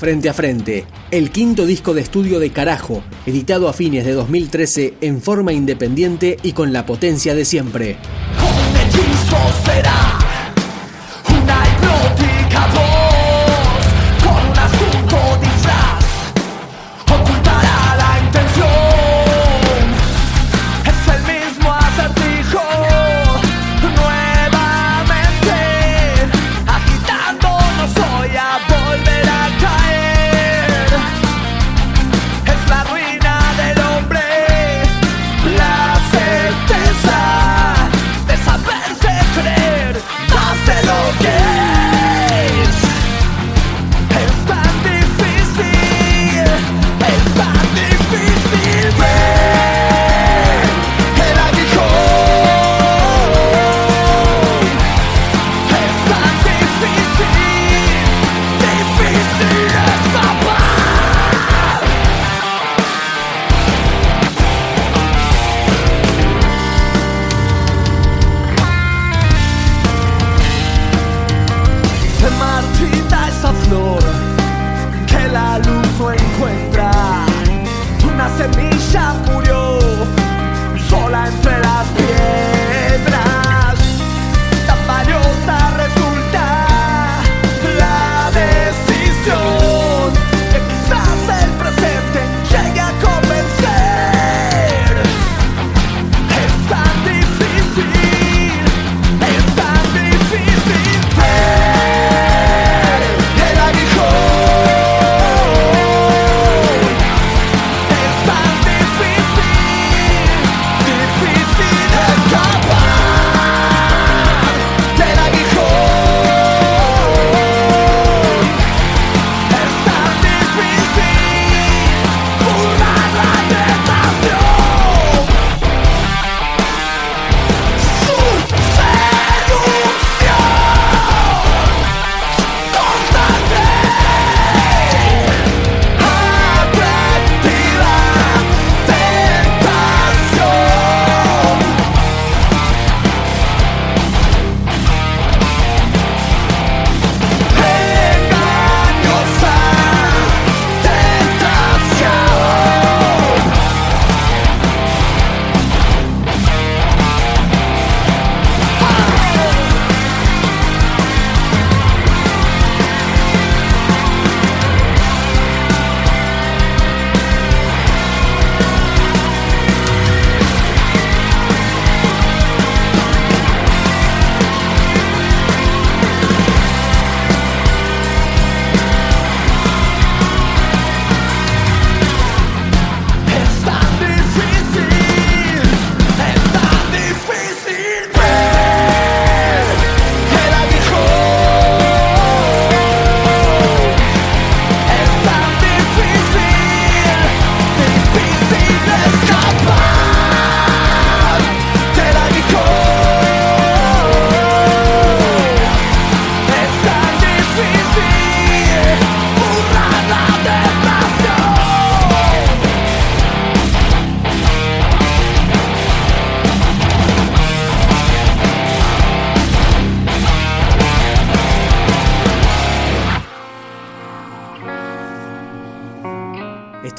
Frente a Frente, el quinto disco de estudio de Carajo, editado a fines de 2013 en forma independiente y con la potencia de siempre. será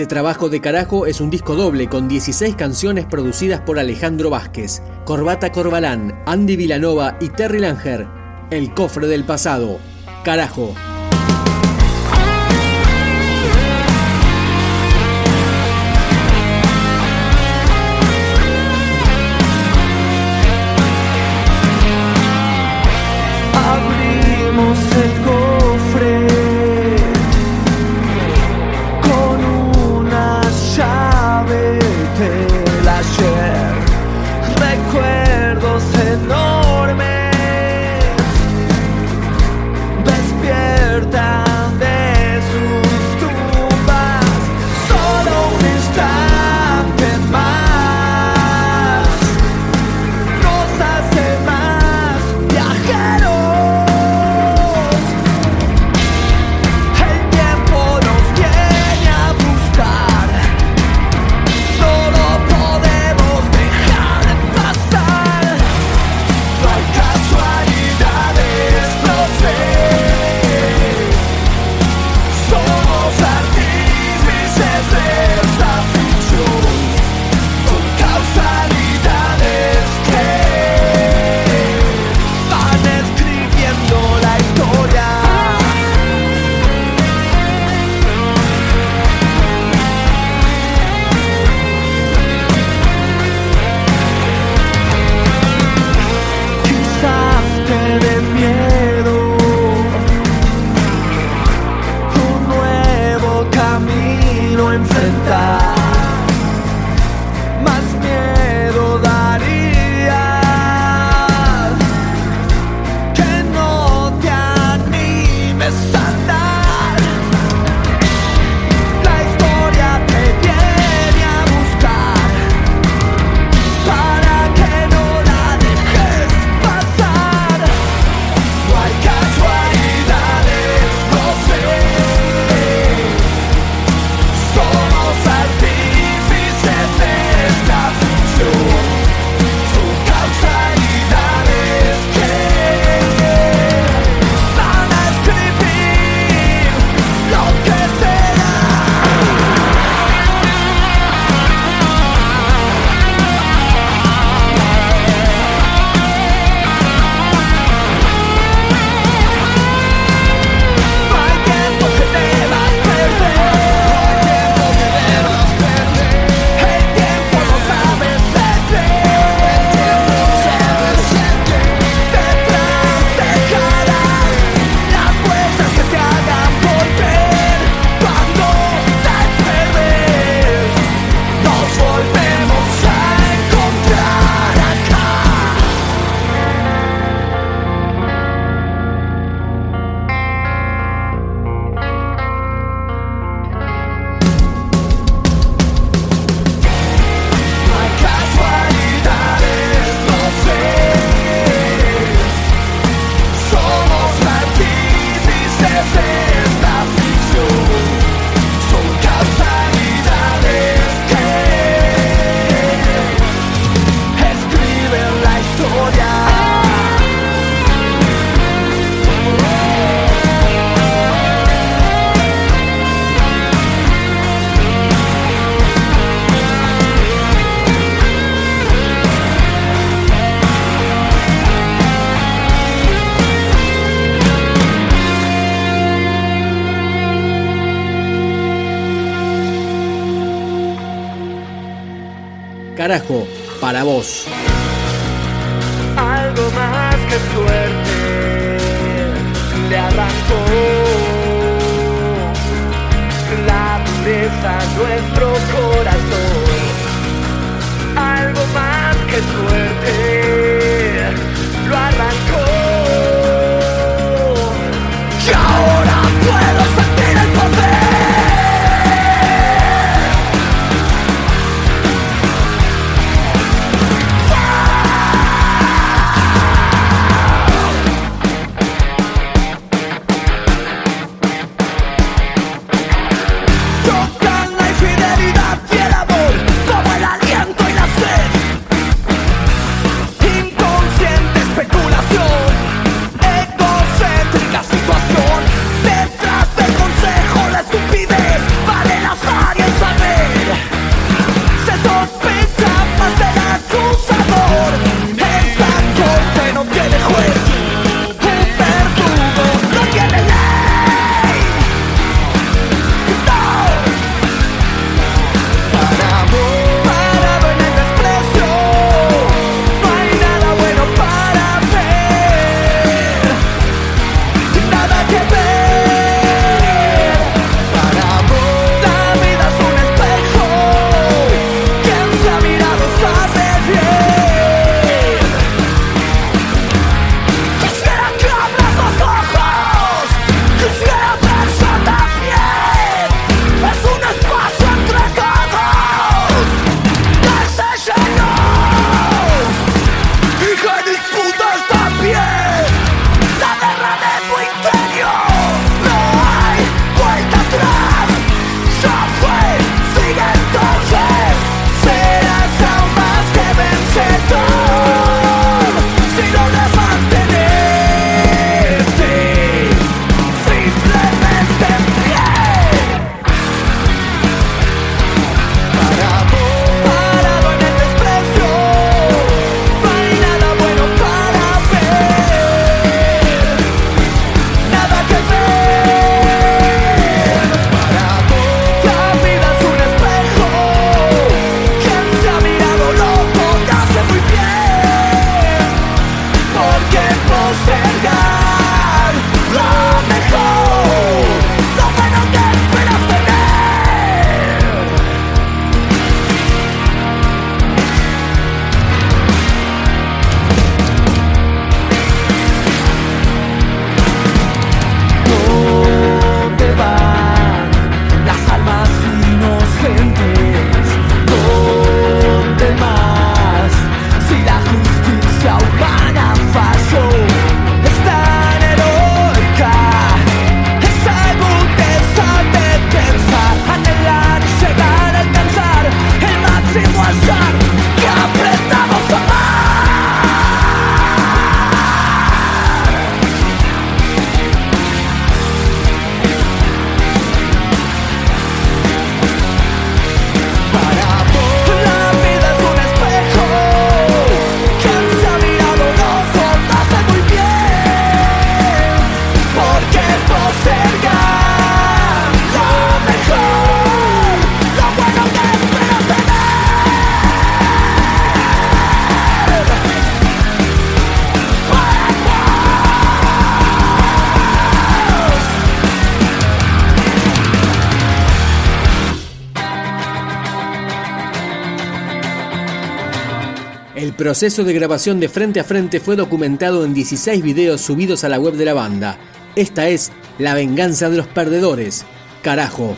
Este trabajo de carajo es un disco doble con 16 canciones producidas por Alejandro Vázquez, Corbata Corbalán, Andy Vilanova y Terry Langer. El cofre del pasado. Carajo. Recuerdos enormes. Despierto. carajo, para vos. Algo más que suerte le arrancó la dureza nuestro El proceso de grabación de Frente a Frente fue documentado en 16 videos subidos a la web de la banda. Esta es La venganza de los perdedores. Carajo.